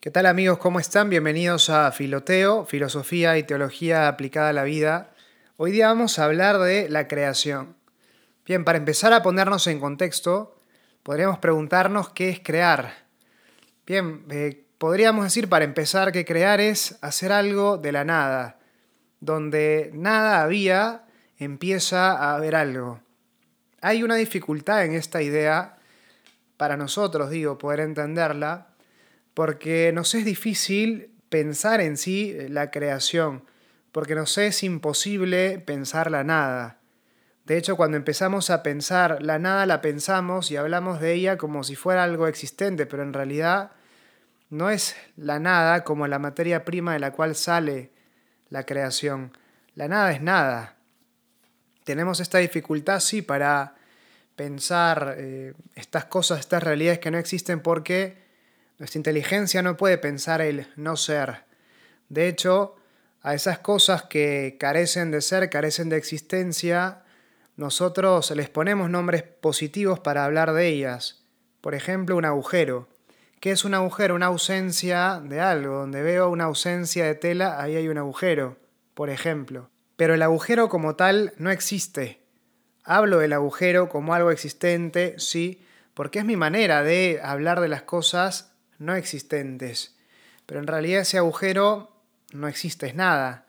¿Qué tal amigos? ¿Cómo están? Bienvenidos a Filoteo, Filosofía y Teología aplicada a la vida. Hoy día vamos a hablar de la creación. Bien, para empezar a ponernos en contexto, podríamos preguntarnos qué es crear. Bien, eh, podríamos decir para empezar que crear es hacer algo de la nada. Donde nada había, empieza a haber algo. Hay una dificultad en esta idea, para nosotros digo, poder entenderla, porque nos es difícil pensar en sí eh, la creación, porque nos es imposible pensar la nada. De hecho, cuando empezamos a pensar la nada, la pensamos y hablamos de ella como si fuera algo existente, pero en realidad no es la nada como la materia prima de la cual sale la creación. La nada es nada. Tenemos esta dificultad, sí, para pensar eh, estas cosas, estas realidades que no existen porque nuestra inteligencia no puede pensar el no ser. De hecho, a esas cosas que carecen de ser, carecen de existencia, nosotros les ponemos nombres positivos para hablar de ellas. Por ejemplo, un agujero. ¿Qué es un agujero? Una ausencia de algo. Donde veo una ausencia de tela, ahí hay un agujero, por ejemplo. Pero el agujero como tal no existe. Hablo del agujero como algo existente, sí, porque es mi manera de hablar de las cosas no existentes. Pero en realidad ese agujero no existe, es nada.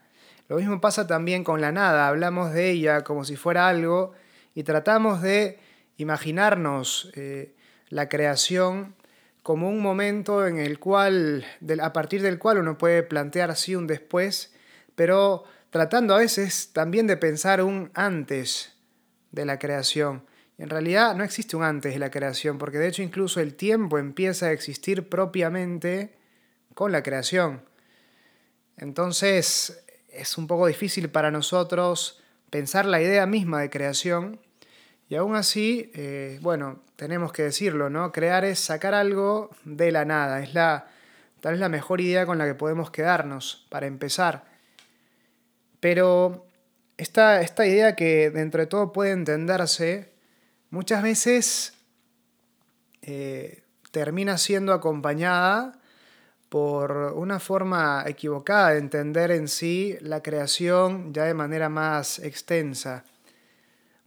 Lo mismo pasa también con la nada, hablamos de ella como si fuera algo y tratamos de imaginarnos eh, la creación como un momento en el cual, a partir del cual uno puede plantear así un después, pero tratando a veces también de pensar un antes de la creación. En realidad no existe un antes de la creación, porque de hecho incluso el tiempo empieza a existir propiamente con la creación. Entonces es un poco difícil para nosotros pensar la idea misma de creación y aún así, eh, bueno, tenemos que decirlo, ¿no? Crear es sacar algo de la nada, es la, tal vez la mejor idea con la que podemos quedarnos para empezar. Pero esta, esta idea que dentro de todo puede entenderse muchas veces eh, termina siendo acompañada por una forma equivocada de entender en sí la creación ya de manera más extensa.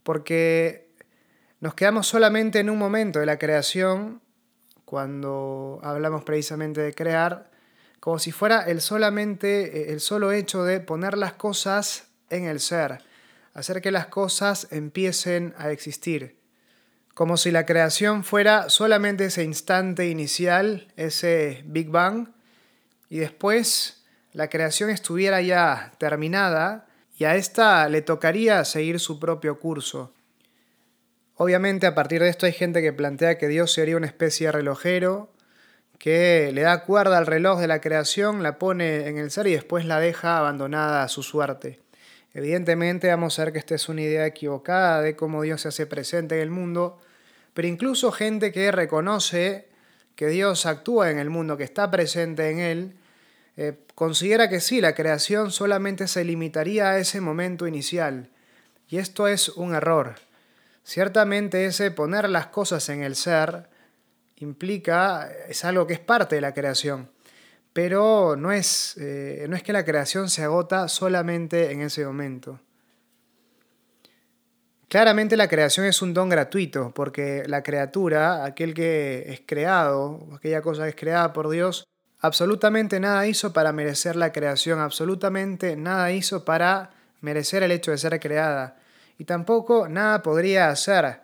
Porque nos quedamos solamente en un momento de la creación, cuando hablamos precisamente de crear, como si fuera el, solamente, el solo hecho de poner las cosas en el ser, hacer que las cosas empiecen a existir como si la creación fuera solamente ese instante inicial, ese Big Bang, y después la creación estuviera ya terminada y a esta le tocaría seguir su propio curso. Obviamente a partir de esto hay gente que plantea que Dios sería una especie de relojero, que le da cuerda al reloj de la creación, la pone en el ser y después la deja abandonada a su suerte. Evidentemente vamos a ver que esta es una idea equivocada de cómo Dios se hace presente en el mundo, pero incluso gente que reconoce que Dios actúa en el mundo, que está presente en él, eh, considera que sí, la creación solamente se limitaría a ese momento inicial. Y esto es un error. Ciertamente ese poner las cosas en el ser implica, es algo que es parte de la creación pero no es, eh, no es que la creación se agota solamente en ese momento. Claramente la creación es un don gratuito, porque la criatura, aquel que es creado, aquella cosa que es creada por Dios, absolutamente nada hizo para merecer la creación, absolutamente nada hizo para merecer el hecho de ser creada. Y tampoco nada podría hacer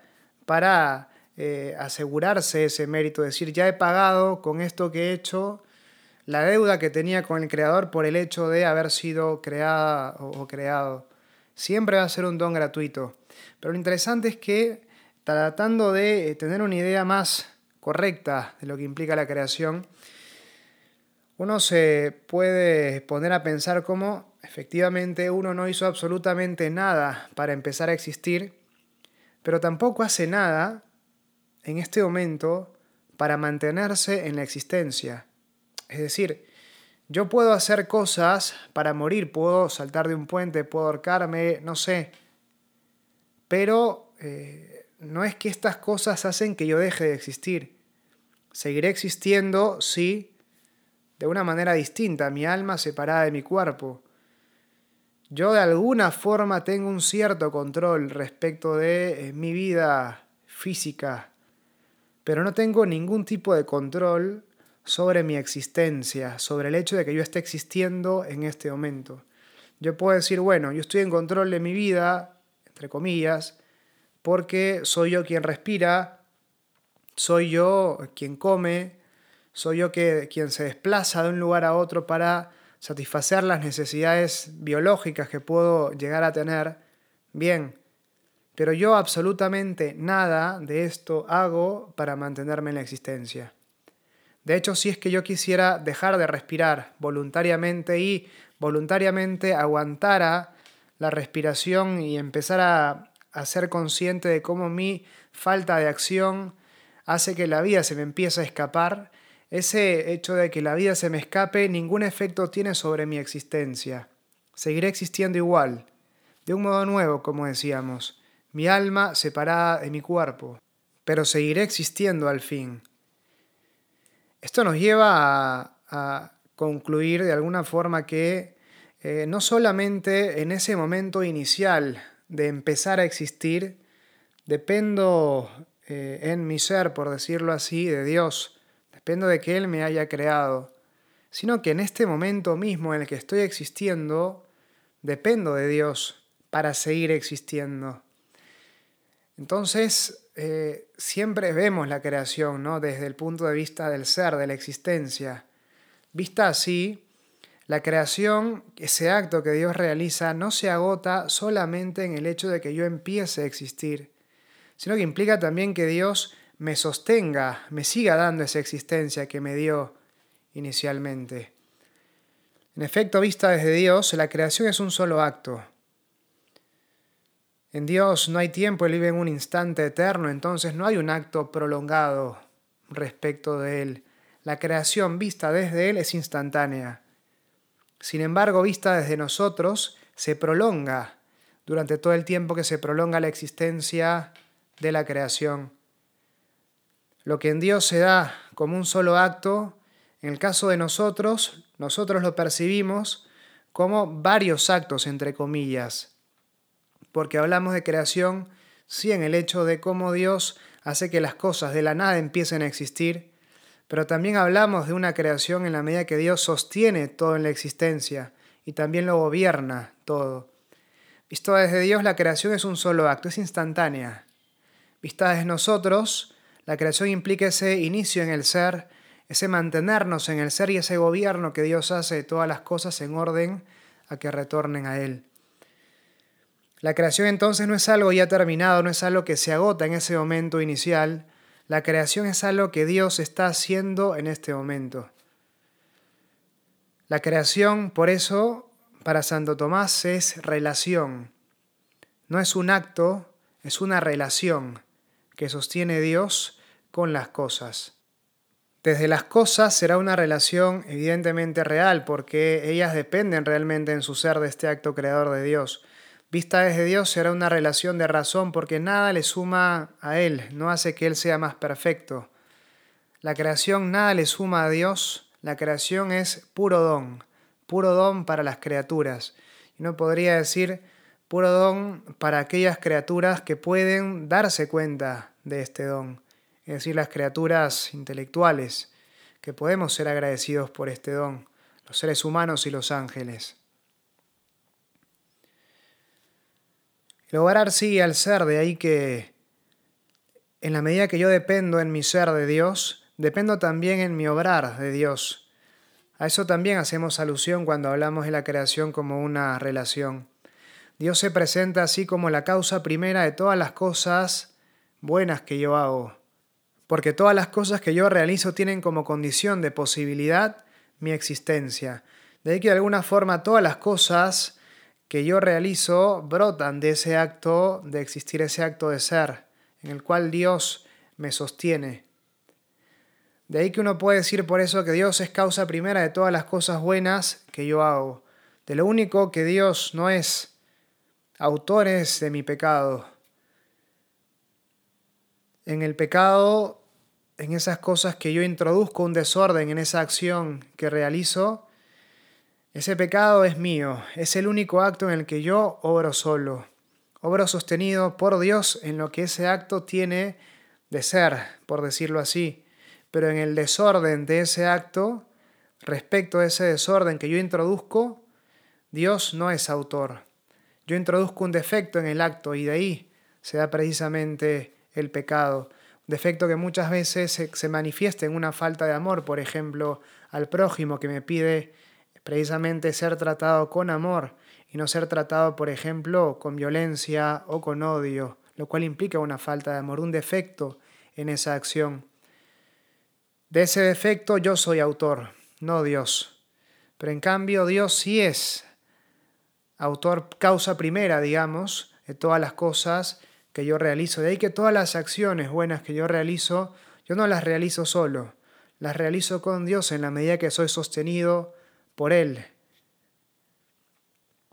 para eh, asegurarse ese mérito, decir, ya he pagado con esto que he hecho, la deuda que tenía con el Creador por el hecho de haber sido creada o, creado. Siempre va a ser un don gratuito. Pero lo interesante es que tratando de tener una idea más correcta de lo que implica la creación, uno se puede poner a pensar cómo efectivamente uno no hizo absolutamente nada para empezar a existir, pero tampoco hace nada en este momento para mantenerse en la existencia. Es decir, yo puedo hacer cosas para morir, puedo saltar de un puente, puedo ahorcarme, no sé. Pero eh, no es que estas cosas hacen que yo deje de existir. Seguiré existiendo, sí, de una manera distinta, mi alma separada de mi cuerpo. Yo de alguna forma tengo un cierto control respecto de eh, mi vida física, pero no tengo ningún tipo de control sobre mi existencia, sobre el hecho de que yo esté existiendo en este momento. Yo puedo decir, bueno, yo estoy en control de mi vida, entre comillas, porque soy yo quien respira, soy yo quien come, soy yo que, quien se desplaza de un lugar a otro para satisfacer las necesidades biológicas que puedo llegar a tener, bien, pero yo absolutamente nada de esto hago para mantenerme en la existencia. De hecho, si es que yo quisiera dejar de respirar voluntariamente y voluntariamente aguantara la respiración y empezar a, a ser consciente de cómo mi falta de acción hace que la vida se me empiece a escapar, ese hecho de que la vida se me escape ningún efecto tiene sobre mi existencia. Seguiré existiendo igual, de un modo nuevo, como decíamos, mi alma separada de mi cuerpo, pero seguiré existiendo al fin. Esto nos lleva a, concluir de alguna forma que eh, no solamente en ese momento inicial de empezar a existir, dependo eh, en mi ser, por decirlo así, de Dios, dependo de que Él me haya creado, sino que en este momento mismo en el que estoy existiendo, dependo de Dios para seguir existiendo. Entonces, eh, siempre vemos la creación ¿no? desde el punto de vista del ser, de la existencia. Vista así, la creación, ese acto que Dios realiza, no se agota solamente en el hecho de que yo empiece a existir, sino que implica también que Dios me sostenga, me siga dando esa existencia que me dio inicialmente. En efecto, vista desde Dios, la creación es un solo acto. En Dios no hay tiempo, Él vive en un instante eterno, entonces no hay un acto prolongado respecto de Él. La creación vista desde Él es instantánea. Sin embargo, vista desde nosotros, se prolonga durante todo el tiempo que se prolonga la existencia de la creación. Lo que en Dios se da como un solo acto, en el caso de nosotros, nosotros lo percibimos como varios actos, entre comillas, porque hablamos de creación, sí, en el hecho de cómo Dios hace que las cosas de la nada empiecen a existir, pero también hablamos de una creación en la medida que Dios sostiene todo en la existencia y también lo gobierna todo. Visto desde Dios, la creación es un solo acto, es instantánea. Vista desde nosotros, la creación implica ese inicio en el ser, ese mantenernos en el ser y ese gobierno que Dios hace de todas las cosas en orden a que retornen a Él. La creación entonces no es algo ya terminado, no es algo que se agota en ese momento inicial. La creación es algo que Dios está haciendo en este momento. La creación, por eso, para Santo Tomás es relación. No es un acto, es una relación que sostiene Dios con las cosas. Desde las cosas será una relación evidentemente real, porque ellas dependen realmente en su ser de este acto creador de Dios. Vista desde Dios será una relación de razón, porque nada le suma a Él, no hace que Él sea más perfecto. La creación nada le suma a Dios, la creación es puro don, puro don para las criaturas. Y no podría decir puro don para aquellas criaturas que pueden darse cuenta de este don es decir, las criaturas intelectuales, que podemos ser agradecidos por este don, los seres humanos y los ángeles. El obrar sigue al ser, de ahí que en la medida que yo dependo en mi ser de Dios, dependo también en mi obrar de Dios. A eso también hacemos alusión cuando hablamos de la creación como una relación. Dios se presenta así como la causa primera de todas las cosas buenas que yo hago porque todas las cosas que yo realizo tienen como condición de posibilidad mi existencia. De ahí que de alguna forma todas las cosas que yo realizo brotan de ese acto de existir, ese acto de ser, en el cual Dios me sostiene. De ahí que uno puede decir por eso que Dios es causa primera de todas las cosas buenas que yo hago. De lo único que Dios no es autor de mi pecado. En el pecado en esas cosas que yo introduzco un desorden en esa acción que realizo, ese pecado es mío, es el único acto en el que yo obro solo, obro sostenido por Dios en lo que ese acto tiene de ser, por decirlo así, pero en el desorden de ese acto, respecto a ese desorden que yo introduzco, Dios no es autor. Yo introduzco un defecto en el acto y de ahí se da precisamente el pecado. Un defecto que muchas veces se, manifiesta en una falta de amor, por ejemplo, al prójimo que me pide precisamente ser tratado con amor y no ser tratado, por ejemplo, con violencia o con odio, lo cual implica una falta de amor, un defecto en esa acción. De ese defecto yo soy autor, no Dios. Pero en cambio Dios sí es autor, causa primera, digamos, de todas las cosas que yo realizo. De ahí que todas las acciones buenas que yo realizo, yo no las realizo solo, las realizo con Dios en la medida que soy sostenido por Él.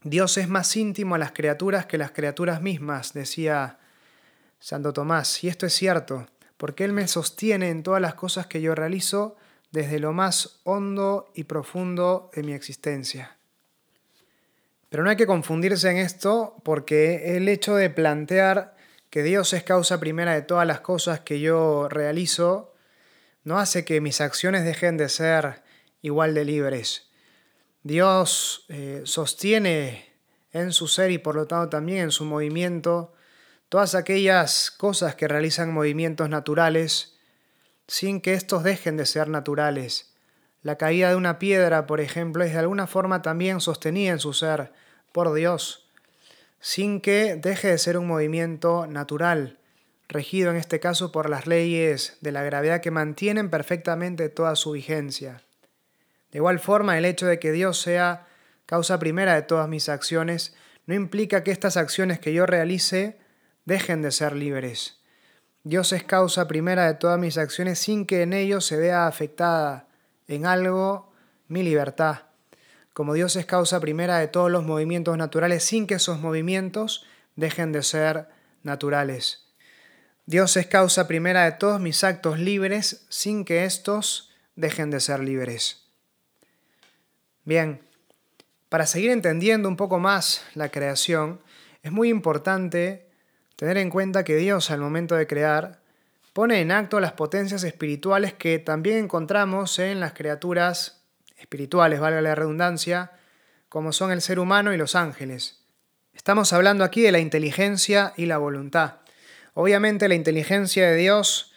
Dios es más íntimo a las criaturas que las criaturas mismas, decía Santo Tomás, y esto es cierto porque Él me sostiene en todas las cosas que yo realizo desde lo más hondo y profundo de mi existencia. Pero no hay que confundirse en esto porque el hecho de plantear que Dios es causa primera de todas las cosas que yo realizo no hace que mis acciones dejen de ser igual de libres. Dios eh, sostiene en su ser y por lo tanto también en su movimiento todas aquellas cosas que realizan movimientos naturales sin que estos dejen de ser naturales. La caída de una piedra, por ejemplo, es de alguna forma también sostenida en su ser por Dios, sin que deje de ser un movimiento natural, regido en este caso por las leyes de la gravedad que mantienen perfectamente toda su vigencia. De igual forma, el hecho de que Dios sea causa primera de todas mis acciones no implica que estas acciones que yo realice dejen de ser libres. Dios es causa primera de todas mis acciones sin que en ello se vea afectada en algo mi libertad. Como Dios es causa primera de todos los movimientos naturales sin que esos movimientos dejen de ser naturales. Dios es causa primera de todos mis actos libres sin que estos dejen de ser libres. Bien, para seguir entendiendo un poco más la creación, es muy importante tener en cuenta que Dios al momento de crear pone en acto las potencias espirituales que también encontramos en las criaturas espirituales, valga la redundancia, como son el ser humano y los ángeles. Estamos hablando aquí de la inteligencia y la voluntad. Obviamente la inteligencia de Dios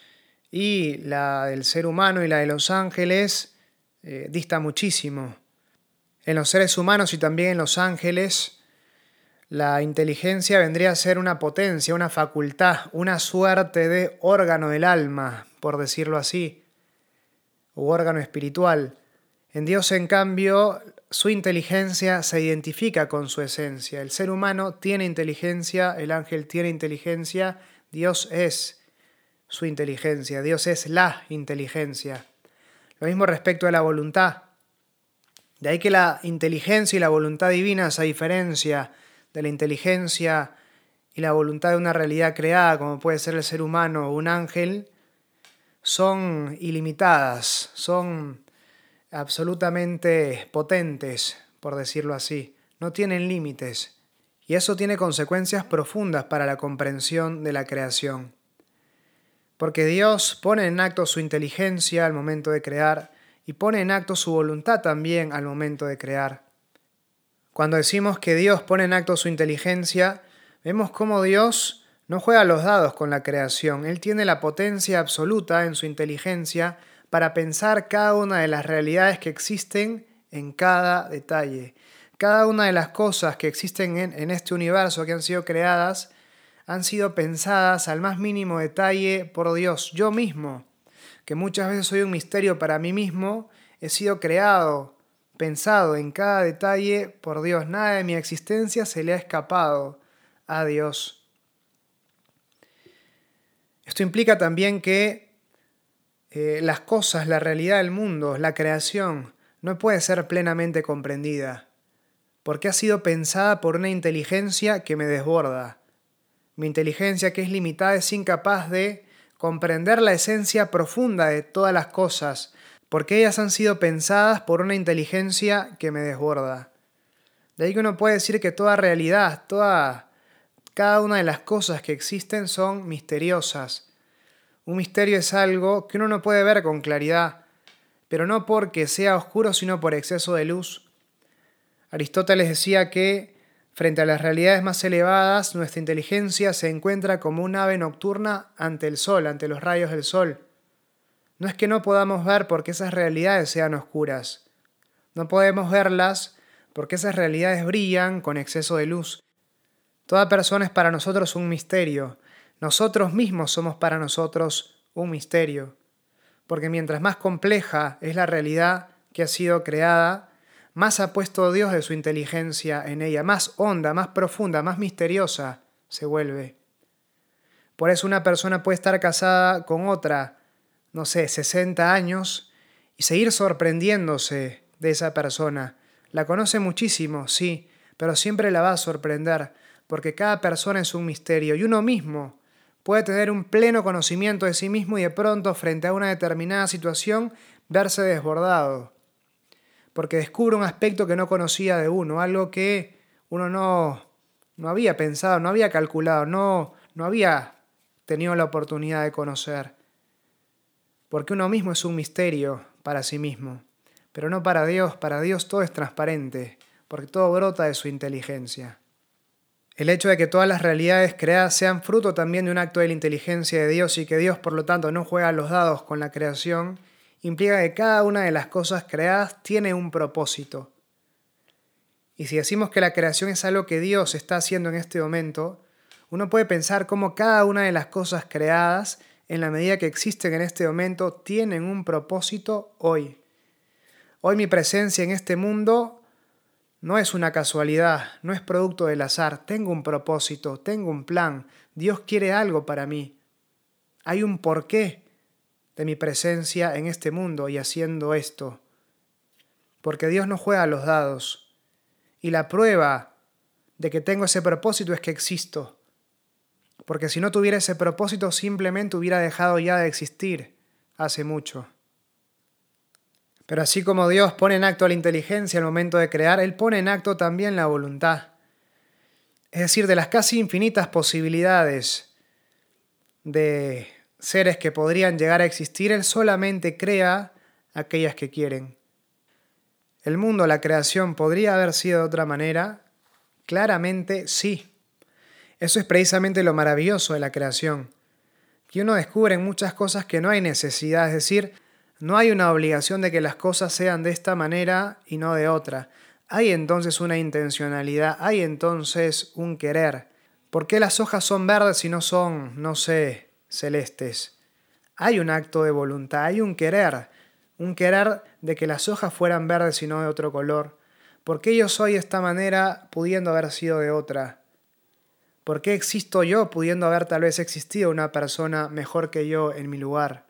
y la del ser humano y la de los ángeles eh, dista muchísimo. En los seres humanos y también en los ángeles la inteligencia vendría a ser una potencia, una facultad, una suerte de órgano del alma, por decirlo así, u órgano espiritual. En Dios, en cambio, su inteligencia se identifica con su esencia. El ser humano tiene inteligencia, el ángel tiene inteligencia, Dios es su inteligencia, Dios es la inteligencia. Lo mismo respecto a la voluntad. De ahí que la inteligencia y la voluntad divina, esa diferencia de la inteligencia y la voluntad de una realidad creada, como puede ser el ser humano o un ángel, son ilimitadas, son absolutamente potentes, por decirlo así, no tienen límites, y eso tiene consecuencias profundas para la comprensión de la creación. Porque Dios pone en acto su inteligencia al momento de crear y pone en acto su voluntad también al momento de crear. Cuando decimos que Dios pone en acto su inteligencia, vemos cómo Dios no juega los dados con la creación. Él tiene la potencia absoluta en su inteligencia para pensar cada una de las realidades que existen en cada detalle. Cada una de las cosas que existen en, en este universo que han sido creadas han sido pensadas al más mínimo detalle por Dios. Yo mismo, que muchas veces soy un misterio para mí mismo, he sido creado pensado en cada detalle por Dios. Nada de mi existencia se le ha escapado a Dios. Esto implica también que eh, las cosas, la realidad del mundo, la creación, no puede ser plenamente comprendida, porque ha sido pensada por una inteligencia que me desborda. Mi inteligencia que es limitada es incapaz de comprender la esencia profunda de todas las cosas, porque ellas han sido pensadas por una inteligencia que me desborda. De ahí que uno puede decir que toda realidad, toda, cada una de las cosas que existen son misteriosas. Un misterio es algo que uno no puede ver con claridad, pero no porque sea oscuro, sino por exceso de luz. Aristóteles decía que frente a las realidades más elevadas, nuestra inteligencia se encuentra como un ave nocturna ante el sol, ante los rayos del sol. No es que no podamos ver porque esas realidades sean oscuras. No podemos verlas porque esas realidades brillan con exceso de luz. Toda persona es para nosotros un misterio. Nosotros mismos somos para nosotros un misterio. Porque mientras más compleja es la realidad que ha sido creada, más ha puesto Dios de su inteligencia en ella, más honda, más profunda, más misteriosa se vuelve. Por eso una persona puede estar casada con otra no sé, 60 años y seguir sorprendiéndose de esa persona. La conoce muchísimo, sí, pero siempre la va a sorprender, porque cada persona es un misterio y uno mismo puede tener un pleno conocimiento de sí mismo y de pronto frente a una determinada situación verse desbordado, porque descubre un aspecto que no conocía de uno, algo que uno no, no había pensado, no había calculado, no, no había tenido la oportunidad de conocer porque uno mismo es un misterio para sí mismo, pero no para Dios, para Dios todo es transparente, porque todo brota de su inteligencia. El hecho de que todas las realidades creadas sean fruto también de un acto de la inteligencia de Dios y que Dios por lo tanto no juega los dados con la creación, implica que cada una de las cosas creadas tiene un propósito. Y si decimos que la creación es algo que Dios está haciendo en este momento, uno puede pensar cómo cada una de las cosas creadas en la medida que existen en este momento, tienen un propósito hoy. Hoy mi presencia en este mundo no es una casualidad, no es producto del azar, tengo un propósito, tengo un plan, Dios quiere algo para mí. Hay un porqué de mi presencia en este mundo y haciendo esto. Porque Dios no juega a los dados. Y la prueba de que tengo ese propósito es que existo porque si no tuviera ese propósito simplemente hubiera dejado ya de existir hace mucho. Pero así como Dios pone en acto la inteligencia al momento de crear, Él pone en acto también la voluntad. Es decir, de las casi infinitas posibilidades de seres que podrían llegar a existir, Él solamente crea aquellas que quieren. ¿El mundo, la creación, podría haber sido de otra manera? Claramente sí. Eso es precisamente lo maravilloso de la creación, que uno descubre en muchas cosas que no hay necesidad, es decir, no hay una obligación de que las cosas sean de esta manera y no de otra. Hay entonces una intencionalidad, hay entonces un querer. ¿Por qué las hojas son verdes y no son, no sé, celestes? Hay un acto de voluntad, hay un querer, un querer de que las hojas fueran verdes y no de otro color. ¿Por qué yo soy de esta manera pudiendo haber sido de otra? ¿Por qué existo yo pudiendo haber tal vez existido una persona mejor que yo en mi lugar?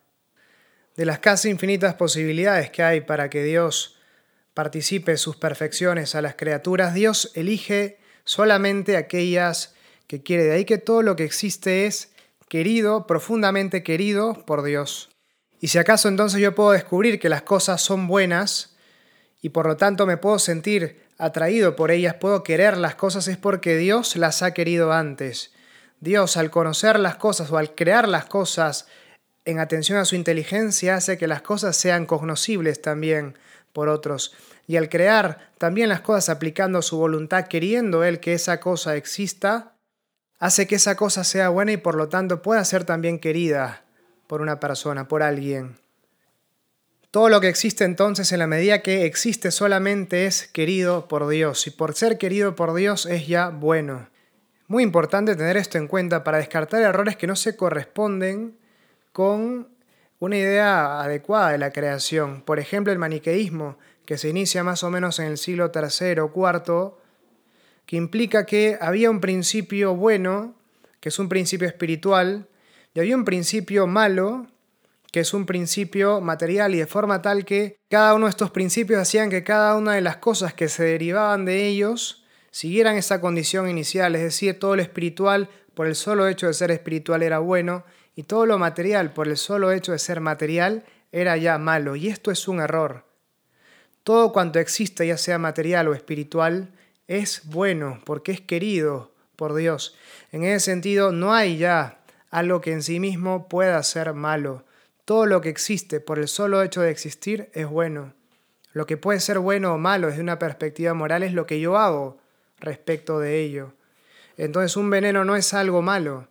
De las casi infinitas posibilidades que hay para que Dios participe sus perfecciones a las criaturas, Dios elige solamente aquellas que quiere. De ahí que todo lo que existe es querido, profundamente querido por Dios. Y si acaso entonces yo puedo descubrir que las cosas son buenas y por lo tanto me puedo sentir atraído por ellas, puedo querer las cosas, es porque Dios las ha querido antes. Dios, al conocer las cosas o al crear las cosas en atención a su inteligencia, hace que las cosas sean cognoscibles también por otros. Y al crear también las cosas aplicando su voluntad, queriendo Él que esa cosa exista, hace que esa cosa sea buena y por lo tanto pueda ser también querida por una persona, por alguien. Todo lo que existe entonces en la medida que existe solamente es querido por Dios y por ser querido por Dios es ya bueno. Muy importante tener esto en cuenta para descartar errores que no se corresponden con una idea adecuada de la creación. Por ejemplo, el maniqueísmo, que se inicia más o menos en el siglo III o IV, que implica que había un principio bueno, que es un principio espiritual, y había un principio malo, que es un principio material y de forma tal que cada uno de estos principios hacían que cada una de las cosas que se derivaban de ellos siguieran esa condición inicial, es decir, todo lo espiritual por el solo hecho de ser espiritual era bueno y todo lo material, por el solo hecho de ser material, era ya malo, y esto es un error. Todo cuanto existe, ya sea material o espiritual, es bueno, porque es querido por Dios. En ese sentido, no hay ya algo que en sí mismo pueda ser malo. Todo lo que existe, por el solo hecho de existir, es bueno. Lo que puede ser bueno o malo desde una perspectiva moral es lo que yo hago respecto de ello. Entonces un veneno no es algo malo.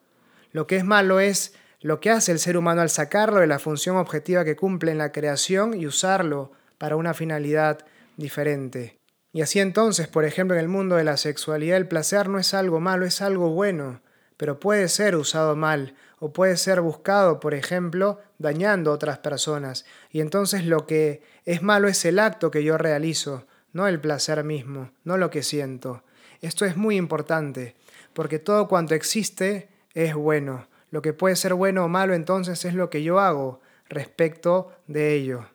Lo que es malo es lo que hace el ser humano al sacarlo de la función objetiva que cumple en la creación y usarlo para una finalidad diferente. Y así entonces, por ejemplo, en el mundo de la sexualidad, el placer no es algo malo, es algo bueno, pero puede ser usado mal o puede ser buscado, por ejemplo, dañando a otras personas. Y entonces lo que es malo es el acto que yo realizo, no el placer mismo, no lo que siento. Esto es muy importante, porque todo cuanto existe es bueno. Lo que puede ser bueno o malo entonces es lo que yo hago respecto de ello.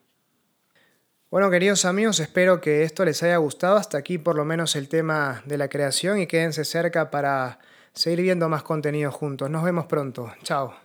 Bueno, queridos amigos, espero que esto les haya gustado. Hasta aquí por lo menos el tema de la creación y quédense cerca para seguir viendo más contenido juntos. Nos vemos pronto. Chao.